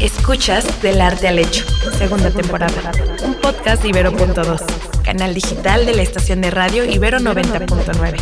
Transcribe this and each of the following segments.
Escuchas Del Arte al Hecho, segunda temporada. Un podcast de Ibero.2, canal digital de la estación de radio Ibero 90.9.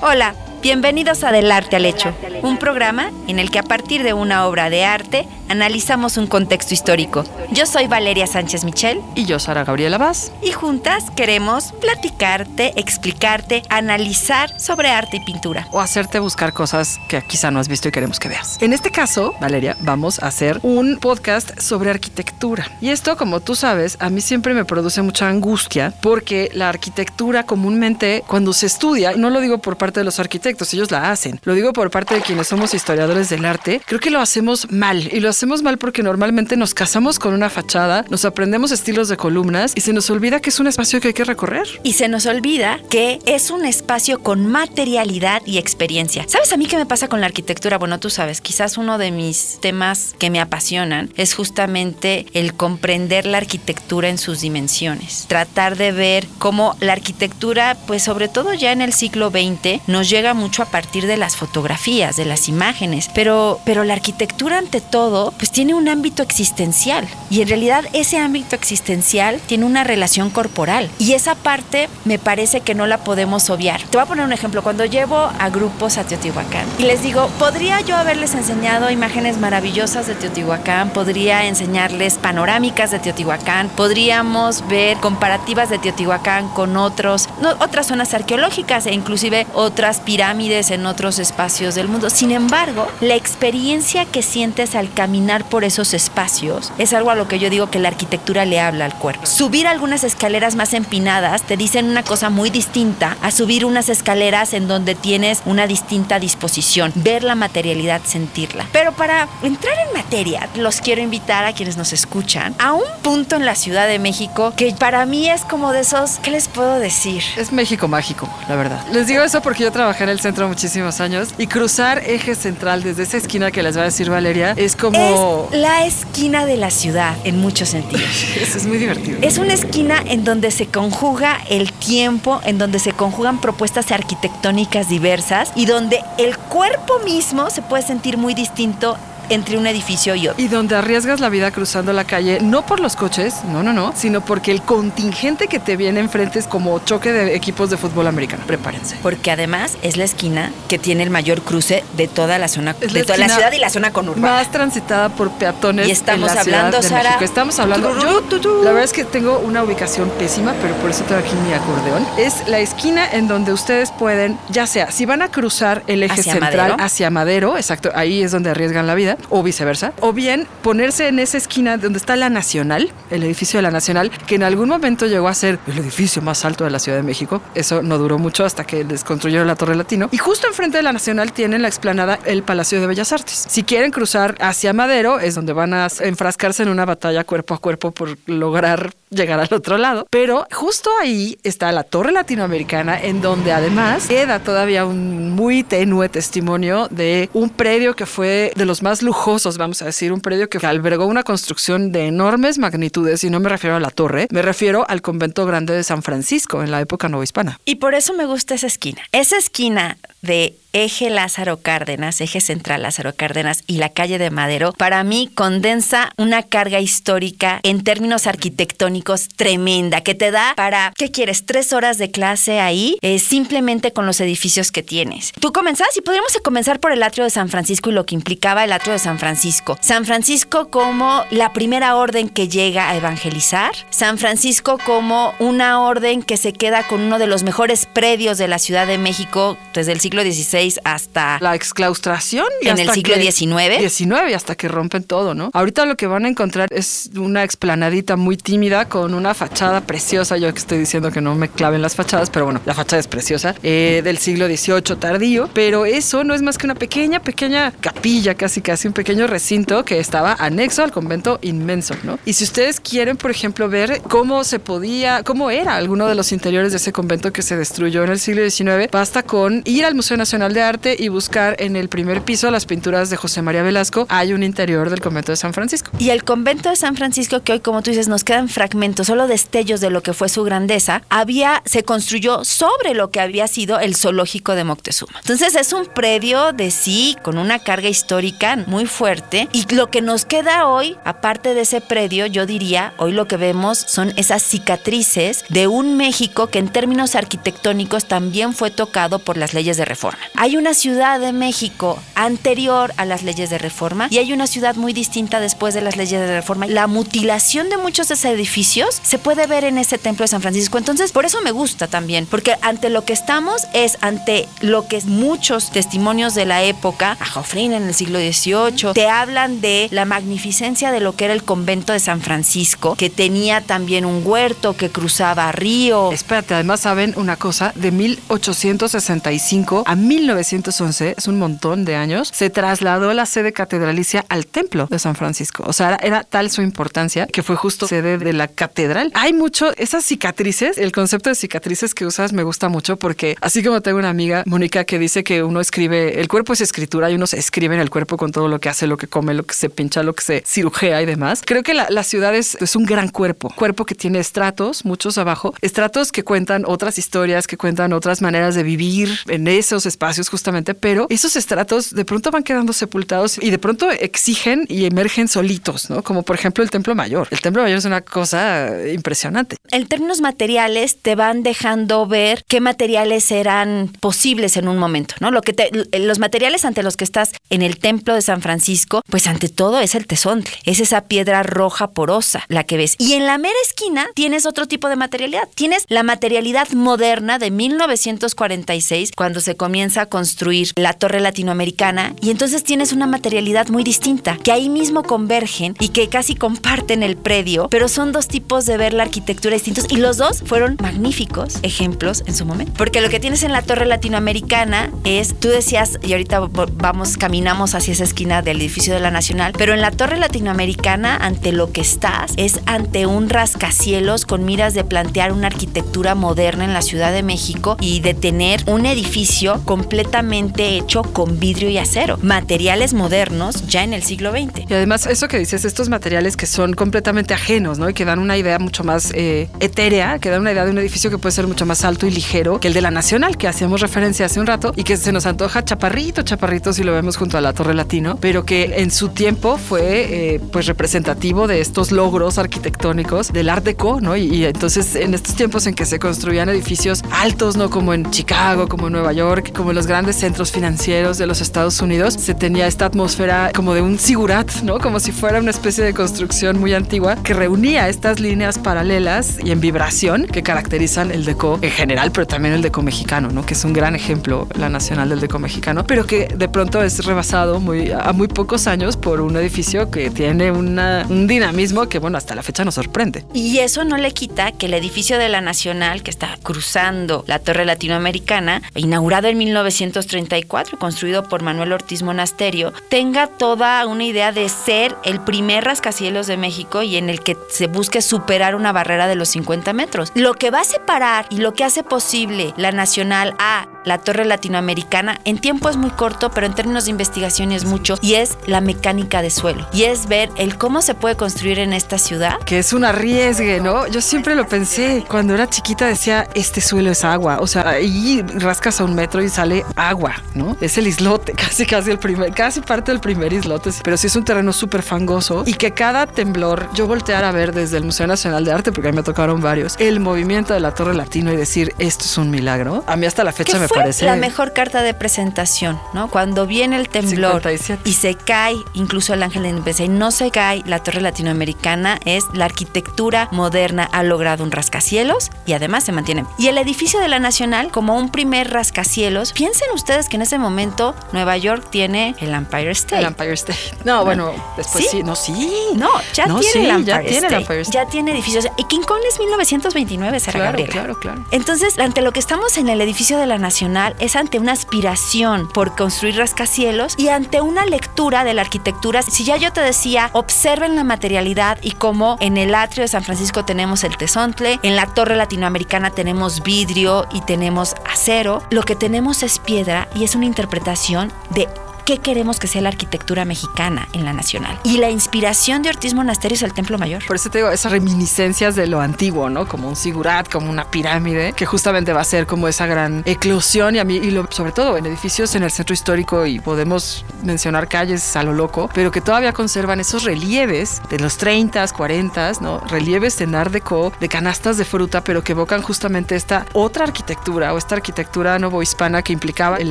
Hola, bienvenidos a Del Arte al Hecho, un programa en el que a partir de una obra de arte analizamos un contexto histórico. Yo soy Valeria Sánchez Michel. Y yo, Sara Gabriela Vaz. Y juntas queremos platicarte, explicarte, analizar sobre arte y pintura. O hacerte buscar cosas que quizá no has visto y queremos que veas. En este caso, Valeria, vamos a hacer un podcast sobre arquitectura. Y esto, como tú sabes, a mí siempre me produce mucha angustia porque la arquitectura comúnmente cuando se estudia, no lo digo por parte de los arquitectos, ellos la hacen, lo digo por parte de quienes somos historiadores del arte, creo que lo hacemos mal y lo hacemos mal porque normalmente nos casamos con una fachada, nos aprendemos estilos de columnas y se nos olvida que es un espacio que hay que recorrer. Y se nos olvida que es un espacio con materialidad y experiencia. ¿Sabes a mí qué me pasa con la arquitectura? Bueno, tú sabes, quizás uno de mis temas que me apasionan es justamente el comprender la arquitectura en sus dimensiones. Tratar de ver cómo la arquitectura, pues sobre todo ya en el siglo XX, nos llega mucho a partir de las fotografías, de las imágenes, pero, pero la arquitectura ante todo pues tiene un ámbito existencial. Y en realidad ese ámbito existencial tiene una relación corporal. Y esa parte me parece que no la podemos obviar. Te voy a poner un ejemplo. Cuando llevo a grupos a Teotihuacán y les digo, ¿podría yo haberles enseñado imágenes maravillosas de Teotihuacán? ¿Podría enseñarles panorámicas de Teotihuacán? ¿Podríamos ver comparativas de Teotihuacán con otros, otras zonas arqueológicas e inclusive otras pirámides en otros espacios del mundo? Sin embargo, la experiencia que sientes al caminar por esos espacios es algo a lo que yo digo que la arquitectura le habla al cuerpo. Subir algunas escaleras más empinadas te dicen una cosa muy distinta a subir unas escaleras en donde tienes una distinta disposición, ver la materialidad, sentirla. Pero para entrar en materia, los quiero invitar a quienes nos escuchan a un punto en la Ciudad de México que para mí es como de esos, ¿qué les puedo decir? Es México mágico, la verdad. Les digo eso porque yo trabajé en el centro muchísimos años y cruzar eje central desde esa esquina que les va a decir Valeria es como es la esquina de la ciudad en muchos sentidos. Eso es muy divertido. Es una esquina en donde se conjuga el tiempo, en donde se conjugan propuestas arquitectónicas diversas y donde el cuerpo mismo se puede sentir muy distinto entre un edificio y otro. Y donde arriesgas la vida cruzando la calle, no por los coches, no, no, no, sino porque el contingente que te viene enfrente es como choque de equipos de fútbol americano. Prepárense. Porque además es la esquina que tiene el mayor cruce de toda la zona, de toda la ciudad y la zona conurbana. Más transitada por peatones. Y estamos hablando, Sara. Estamos hablando. Yo, la verdad es que tengo una ubicación pésima, pero por eso tengo aquí mi acordeón. Es la esquina en donde ustedes pueden, ya sea, si van a cruzar el eje central hacia Madero, exacto, ahí es donde arriesgan la vida o viceversa, o bien ponerse en esa esquina donde está la Nacional, el edificio de la Nacional, que en algún momento llegó a ser el edificio más alto de la Ciudad de México. Eso no duró mucho hasta que desconstruyeron la Torre Latino. Y justo enfrente de la Nacional tienen la explanada el Palacio de Bellas Artes. Si quieren cruzar hacia Madero, es donde van a enfrascarse en una batalla cuerpo a cuerpo por lograr llegar al otro lado. Pero justo ahí está la Torre Latinoamericana, en donde además queda todavía un muy tenue testimonio de un predio que fue de los más lujosos, vamos a decir, un predio que albergó una construcción de enormes magnitudes, y no me refiero a la torre, me refiero al convento grande de San Francisco en la época novohispana. Y por eso me gusta esa esquina. Esa esquina de eje Lázaro Cárdenas, eje central Lázaro Cárdenas y la calle de Madero, para mí condensa una carga histórica en términos arquitectónicos tremenda, que te da para, ¿qué quieres? Tres horas de clase ahí, eh, simplemente con los edificios que tienes. Tú comenzás y podríamos comenzar por el atrio de San Francisco y lo que implicaba el atrio de San Francisco. San Francisco como la primera orden que llega a evangelizar, San Francisco como una orden que se queda con uno de los mejores predios de la Ciudad de México desde el siglo XVI hasta... La exclaustración. Y en el siglo XIX. XIX, hasta que rompen todo, ¿no? Ahorita lo que van a encontrar es una explanadita muy tímida con una fachada preciosa. Yo que estoy diciendo que no me claven las fachadas, pero bueno, la fachada es preciosa. Eh, del siglo XVIII tardío. Pero eso no es más que una pequeña, pequeña capilla, casi casi un pequeño recinto que estaba anexo al convento inmenso, ¿no? Y si ustedes quieren, por ejemplo, ver cómo se podía, cómo era alguno de los interiores de ese convento que se destruyó en el siglo XIX, basta con ir al Museo Nacional de Arte y buscar en el primer piso las pinturas de José María Velasco. Hay un interior del convento de San Francisco. Y el convento de San Francisco, que hoy, como tú dices, nos quedan fragmentos, solo destellos de lo que fue su grandeza, había, se construyó sobre lo que había sido el zoológico de Moctezuma. Entonces es un predio de sí, con una carga histórica muy fuerte. Y lo que nos queda hoy, aparte de ese predio, yo diría, hoy lo que vemos son esas cicatrices de un México que en términos arquitectónicos también fue tocado por las leyes de reforma. Hay una ciudad de México anterior a las leyes de reforma y hay una ciudad muy distinta después de las leyes de reforma. La mutilación de muchos de esos edificios se puede ver en ese templo de San Francisco. Entonces, por eso me gusta también, porque ante lo que estamos es ante lo que muchos testimonios de la época, a Jofrín en el siglo XVIII, te hablan de la magnificencia de lo que era el convento de San Francisco, que tenía también un huerto que cruzaba río. Espérate, además saben una cosa, de 1865 a 1911, es un montón de años, se trasladó la sede catedralicia al templo de San Francisco. O sea, era, tal su importancia que fue justo sede de la catedral. Hay mucho, esas cicatrices, el concepto de cicatrices que usas me gusta mucho porque así como tengo una amiga, Mónica, que dice que uno escribe, el cuerpo es escritura y uno se escribe en el cuerpo con todo lo que hace, lo que come, lo que se pincha, lo que se cirujea y demás. Creo que la, ciudad es, es, un gran cuerpo, cuerpo que tiene estratos, muchos abajo, estratos que cuentan otras historias, que cuentan otras maneras de vivir en esos espacios justamente, pero esos estratos de pronto van quedando sepultados y de pronto exigen y emergen solitos, ¿no? Como por ejemplo el Templo Mayor. El Templo Mayor es una cosa impresionante. En términos materiales te van dejando ver qué materiales eran posibles en un momento, ¿no? Lo que te, los materiales ante los que estás en el Templo de San Francisco, pues ante todo es el tesontle, es esa piedra roja porosa la que ves. Y en la mera esquina tienes otro tipo de materialidad, tienes la materialidad moderna de 1946 cuando se comienza a construir la torre latinoamericana y entonces tienes una materialidad muy distinta que ahí mismo convergen y que casi comparten el predio, pero son dos tipos de ver la arquitectura distintos y los dos fueron magníficos ejemplos en su momento. Porque lo que tienes en la torre latinoamericana es, tú decías, y ahorita vamos, caminamos hacia esa esquina del edificio de la Nacional, pero en la torre latinoamericana, ante lo que estás, es ante un rascacielos con miras de plantear una arquitectura moderna en la Ciudad de México y de tener un edificio completamente hecho con vidrio y acero, materiales modernos ya en el siglo XX. Y además, eso que dices, estos materiales que son completamente ajenos, ¿no? Y que dan una idea mucho más eh, etérea, que dan una idea de un edificio que puede ser mucho más alto y ligero que el de la Nacional, que hacíamos referencia hace un rato y que se nos antoja chaparrito, chaparrito si lo vemos junto a la Torre Latino, pero que en su tiempo fue eh, pues representativo de estos logros arquitectónicos del Art Deco, ¿no? Y, entonces en estos tiempos en que se construían edificios altos, ¿no? Como en Chicago, como en Nueva York, como en los grandes centros financieros de los Estados Unidos, se tenía esta atmósfera como de un sigurat, ¿no? Como si fuera una especie de construcción muy antigua que reunía estas líneas paralelas y en vibración que caracterizan el deco en general, pero también el deco mexicano, ¿no? Que es un gran ejemplo, la nacional del deco mexicano, pero que de pronto es rebasado muy, a muy pocos años por un edificio que tiene un dinamismo que, bueno, hasta la fecha nos sorprende. Y eso no le quita que el edificio de la Nacional, que está cruzando la Torre Latinoamericana, inaugurado en 1934, construido por Manuel Ortiz Monasterio, tenga toda una idea de ser el primer rascacielos de México y en el que se busque superar una barrera de los 50 metros. Lo que va a separar y lo que hace posible la Nacional a la Torre Latinoamericana en tiempo es muy corto, pero en términos de investigación es mucho, y es la mecánica de suelo. Y es ver el cómo se puede construir en esta ciudad. Que es un arriesgue, ¿no? Yo siempre lo pensé. Cuando era chiquita decía, este suelo es agua. O sea, ahí rascas a un metro y sale agua, ¿no? Es el islote, casi, casi el primer, casi parte del primer islote. Pero sí es un terreno súper fangoso y que cada temblor, yo voltear a ver desde el Museo Nacional de Arte, porque a mí me tocaron varios, el movimiento de la Torre Latino y decir, esto es un milagro. A mí hasta la fecha me parece... La mejor carta de presentación, ¿no? Cuando viene el temblor y se cae, incluso el ángel de independencia, y no se cae la torre latinoamericana, es la arquitectura moderna ha logrado un rascacielos y además se mantiene. Y el edificio de la Nacional, como un primer rascacielos, piensen ustedes que en ese momento Nueva York tiene el Empire State. El Empire State. No, bueno, después sí, no, sí. No, ya tiene el Empire State. Ya tiene edificios. Y King Kong es 1929, Sara claro, Gabriela. Claro, claro. Entonces, ante lo que estamos en el edificio de la Nacional, es ante una aspiración por construir rascacielos y ante una lectura de la arquitectura. Si ya yo te decía, observen la materialidad y cómo en el atrio de San Francisco tenemos el tesontle, en la torre latinoamericana tenemos vidrio y tenemos acero, lo que tenemos es piedra y es una interpretación de qué queremos que sea la arquitectura mexicana en la nacional. Y la inspiración de Ortiz Monasterio es el Templo Mayor. Por eso te digo, esas reminiscencias de lo antiguo, ¿no? Como un sigurat, como una pirámide, que justamente va a ser como esa gran eclosión y a mí, y lo, sobre todo en edificios en el centro histórico y podemos mencionar calles a lo loco, pero que todavía conservan esos relieves de los 30s, 40s, ¿no? Relieves de Art de canastas de fruta, pero que evocan justamente esta otra arquitectura o esta arquitectura novohispana que implicaba el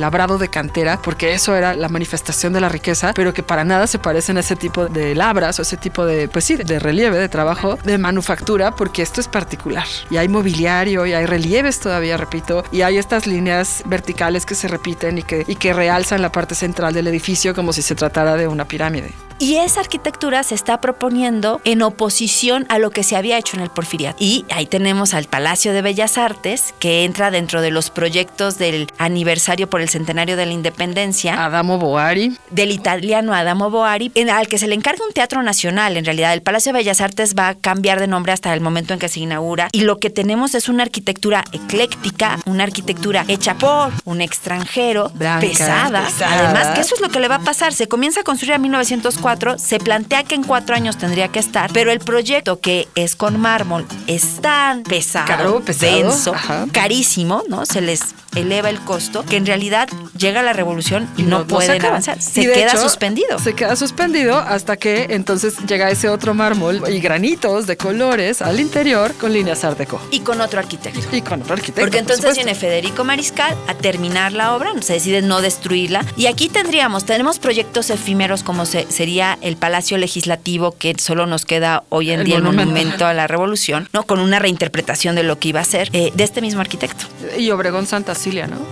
labrado de cantera, porque eso era la manifestación manifestación de la riqueza, pero que para nada se parecen a ese tipo de labras o ese tipo de, pues sí, de relieve, de trabajo, de manufactura, porque esto es particular. Y hay mobiliario y hay relieves todavía, repito, y hay estas líneas verticales que se repiten y que, y que realzan la parte central del edificio como si se tratara de una pirámide. Y esa arquitectura se está proponiendo en oposición a lo que se había hecho en el Porfiriato. Y ahí tenemos al Palacio de Bellas Artes, que entra dentro de los proyectos del aniversario por el centenario de la independencia. Adamo Boari. Del italiano Adamo Boari, en, al que se le encarga un teatro nacional. En realidad, el Palacio de Bellas Artes va a cambiar de nombre hasta el momento en que se inaugura. Y lo que tenemos es una arquitectura ecléctica, una arquitectura hecha por un extranjero, pesada. Además, que eso es lo que le va a pasar. Se comienza a construir en 1940 se plantea que en cuatro años tendría que estar, pero el proyecto que es con mármol es tan pesado, denso, carísimo, ¿no? Se les eleva el costo, que en realidad llega la revolución y, no, pueden avanzar. Se queda suspendido. Se queda suspendido hasta que entonces llega ese otro mármol y granitos de colores al interior con líneas art Y con otro arquitecto. Y con otro arquitecto. Porque entonces viene Federico Mariscal a terminar la obra, se decide no destruirla. Y aquí tendríamos, tenemos proyectos efímeros como sería el Palacio Legislativo, que solo nos queda hoy en día el monumento a la revolución, ¿no? Con una reinterpretación de lo que iba a ser, eh, de este mismo arquitecto. Y Obregón Santa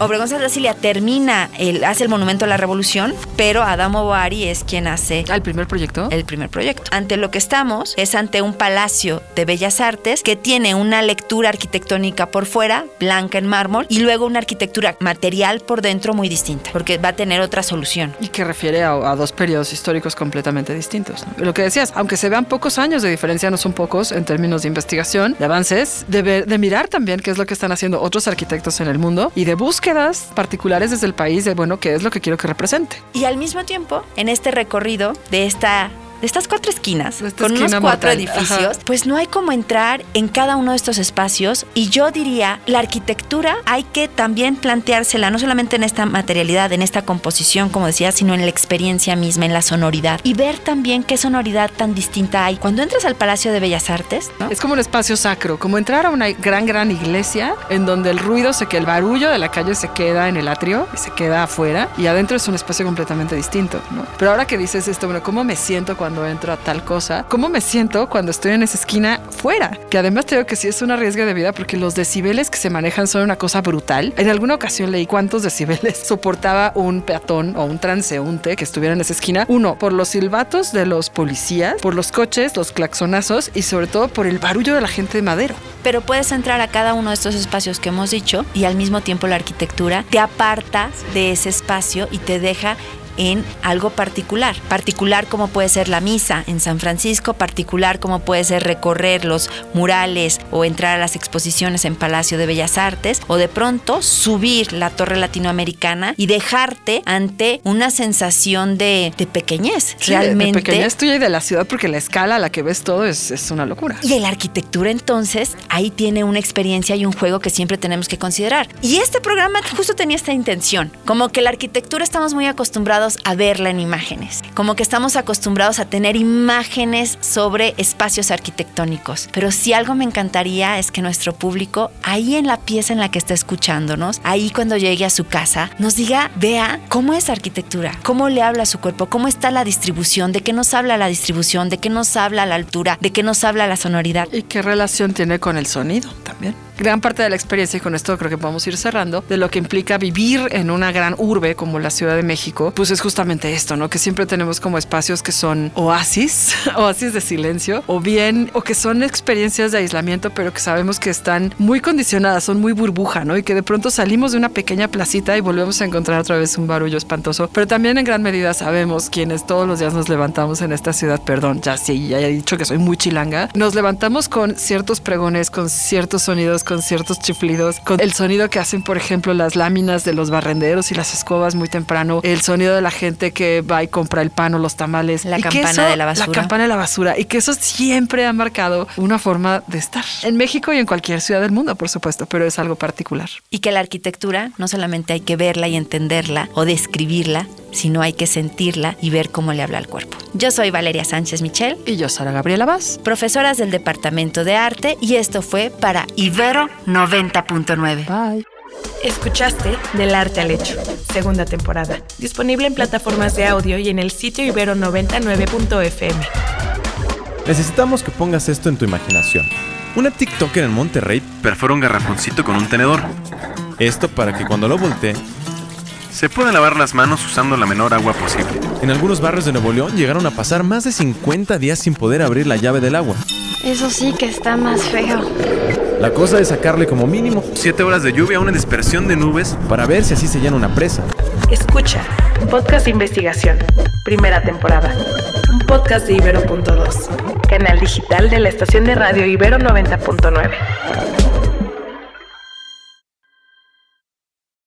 Obregón Santa Cilia termina, el, hace el Monumento a la Revolución, pero Adamo Boari es quien hace... ¿El primer proyecto? El primer proyecto. Ante lo que estamos es ante un palacio de bellas artes que tiene una lectura arquitectónica por fuera, blanca en mármol, y luego una arquitectura material por dentro muy distinta, porque va a tener otra solución. Y que refiere a, dos periodos históricos completamente distintos. Lo que decías, aunque se vean pocos años de diferencia, no son pocos en términos de investigación, de avances, de, de mirar también qué es lo que están haciendo otros arquitectos en el mundo y de búsquedas particulares desde el país de, bueno, qué es lo que quiero que represente. Y al mismo tiempo, en este recorrido de esta estas cuatro esquinas, con unos cuatro edificios, pues no hay como entrar en cada uno de estos espacios. Y yo diría, la arquitectura hay que también planteársela, no solamente en esta materialidad, en esta composición, como decía, sino en la experiencia misma, en la sonoridad. Y ver también qué sonoridad tan distinta hay. Cuando entras al Palacio de Bellas Artes, es como un espacio sacro, como entrar a una gran, gran iglesia en donde el ruido se que el barullo de la calle se queda en el atrio se queda afuera y adentro es un espacio completamente distinto. ¿no? Pero ahora que dices esto, bueno, ¿cómo me siento cuando cuando entro a tal cosa, cómo me siento cuando estoy en esa esquina fuera. Que además te digo que sí es una riesgo de vida porque los decibeles que se manejan son una cosa brutal. En alguna ocasión leí cuántos decibeles soportaba un peatón o un transeúnte que estuviera en esa esquina. Uno, por los silbatos de los policías, por los coches, los claxonazos y sobre todo por el barullo de la gente de madero. Pero puedes entrar a cada uno de estos espacios que hemos dicho y al mismo tiempo la arquitectura te aparta de ese espacio y te deja en algo particular. Particular como puede ser la misa en San Francisco, particular como puede ser recorrer los murales o entrar a las exposiciones en Palacio de Bellas Artes o de pronto subir la torre latinoamericana y dejarte ante una sensación de, pequeñez. Realmente. De pequeñez tuya y de la ciudad porque la escala a la que ves todo es, es una locura. Y la arquitectura entonces ahí tiene una experiencia y un juego que siempre tenemos que considerar. Y este programa justo tenía esta intención, como que la arquitectura estamos muy acostumbrados a verla en imágenes, como que estamos acostumbrados a tener imágenes sobre espacios arquitectónicos. Pero si algo me encantaría es que nuestro público, ahí en la pieza en la que está escuchándonos, ahí cuando llegue a su casa, nos diga, vea cómo es arquitectura, cómo le habla a su cuerpo, cómo está la distribución, de qué nos habla la distribución, de qué nos habla la altura, de qué nos habla la sonoridad. Y qué relación tiene con el sonido también. Gran parte de la experiencia, y con esto creo que podemos ir cerrando, de lo que implica vivir en una gran urbe como la Ciudad de México, pues es justamente esto, ¿no? Que siempre tenemos como espacios que son oasis, oasis de silencio, o bien, o que son experiencias de aislamiento, pero que sabemos que están muy condicionadas, son muy burbuja, ¿no? Y que de pronto salimos de una pequeña placita y volvemos a encontrar otra vez un barullo espantoso. Pero también en gran medida sabemos quienes todos los días nos levantamos en esta ciudad, perdón, ya sí, ya he dicho que soy muy chilanga, nos levantamos con ciertos pregones, con ciertos sonidos, con ciertos chiflidos, con el sonido que hacen, por ejemplo, las láminas de los barrenderos y las escobas muy temprano, el sonido de la gente que va y compra el pan o los tamales. La campana de la basura. La campana de la basura. Y que eso siempre ha marcado una forma de estar en México y en cualquier ciudad del mundo, por supuesto, pero es algo particular. Y que la arquitectura no solamente hay que verla y entenderla o describirla, sino hay que sentirla y ver cómo le habla al cuerpo. Yo soy Valeria Sánchez Michel. Y yo, Sara Gabriela Vaz. Profesoras del Departamento de Arte, y esto fue para Ibero 90.9. Bye. Escuchaste Del Arte al Hecho, segunda temporada. Disponible en plataformas de audio y en el sitio ibero99.fm. Necesitamos que pongas esto en tu imaginación. Una TikToker en Monterrey perfora un garrafoncito con un tenedor. Esto para que cuando lo voltee se pueden lavar las manos usando la menor agua posible. En algunos barrios de Nuevo León llegaron a pasar más de 50 días sin poder abrir la llave del agua. Eso sí que está más feo. La cosa es sacarle como mínimo 7 horas de lluvia a una dispersión de nubes para ver si así se llena una presa. Escucha, podcast de investigación, primera temporada. Un podcast de Ibero.2, canal digital de la estación de radio Ibero 90.9.